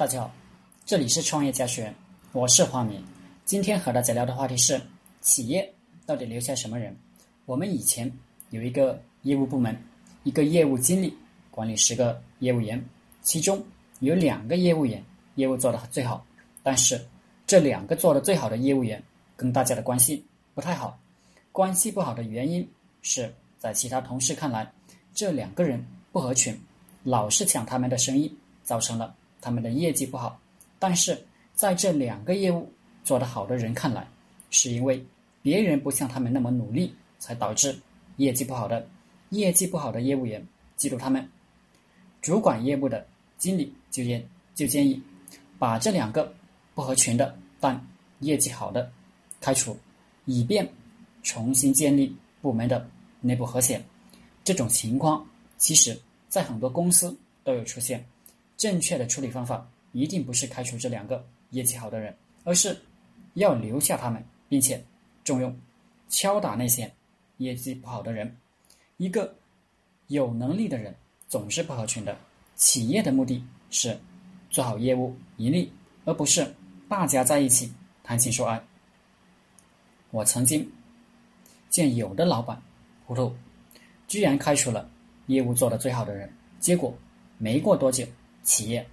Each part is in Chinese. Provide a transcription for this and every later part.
大家好，这里是创业家学院，我是华明。今天和大家聊的话题是：企业到底留下什么人？我们以前有一个业务部门，一个业务经理管理十个业务员，其中有两个业务员业务做得最好，但是这两个做得最好的业务员跟大家的关系不太好。关系不好的原因是在其他同事看来，这两个人不合群，老是抢他们的生意，造成了。他们的业绩不好，但是在这两个业务做得好的人看来，是因为别人不像他们那么努力，才导致业绩不好的。业绩不好的业务员记住他们，主管业务的经理就建就建议把这两个不合群的但业绩好的开除，以便重新建立部门的内部和谐。这种情况其实在很多公司都有出现。正确的处理方法一定不是开除这两个业绩好的人，而是要留下他们，并且重用、敲打那些业绩不好的人。一个有能力的人总是不合群的。企业的目的是做好业务、盈利，而不是大家在一起谈情说爱。我曾经见有的老板糊涂，居然开除了业务做得最好的人，结果没过多久。企业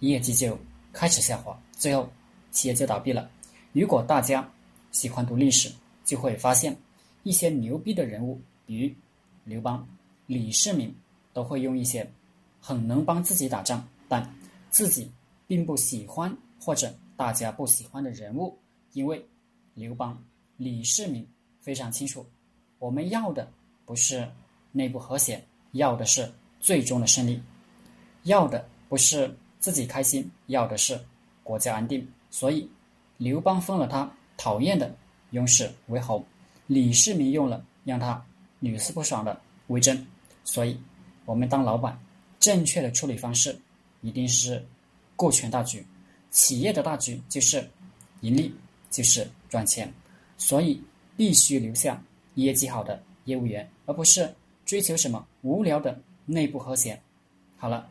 业绩就开始下滑，最后企业就倒闭了。如果大家喜欢读历史，就会发现一些牛逼的人物，比如刘邦、李世民，都会用一些很能帮自己打仗，但自己并不喜欢或者大家不喜欢的人物。因为刘邦、李世民非常清楚，我们要的不是内部和谐，要的是最终的胜利，要的。不是自己开心，要的是国家安定。所以，刘邦封了他讨厌的雍氏为侯，李世民用了让他屡试不爽的魏征。所以，我们当老板，正确的处理方式一定是顾全大局。企业的大局就是盈利，就是赚钱。所以，必须留下业绩好的业务员，而不是追求什么无聊的内部和谐。好了。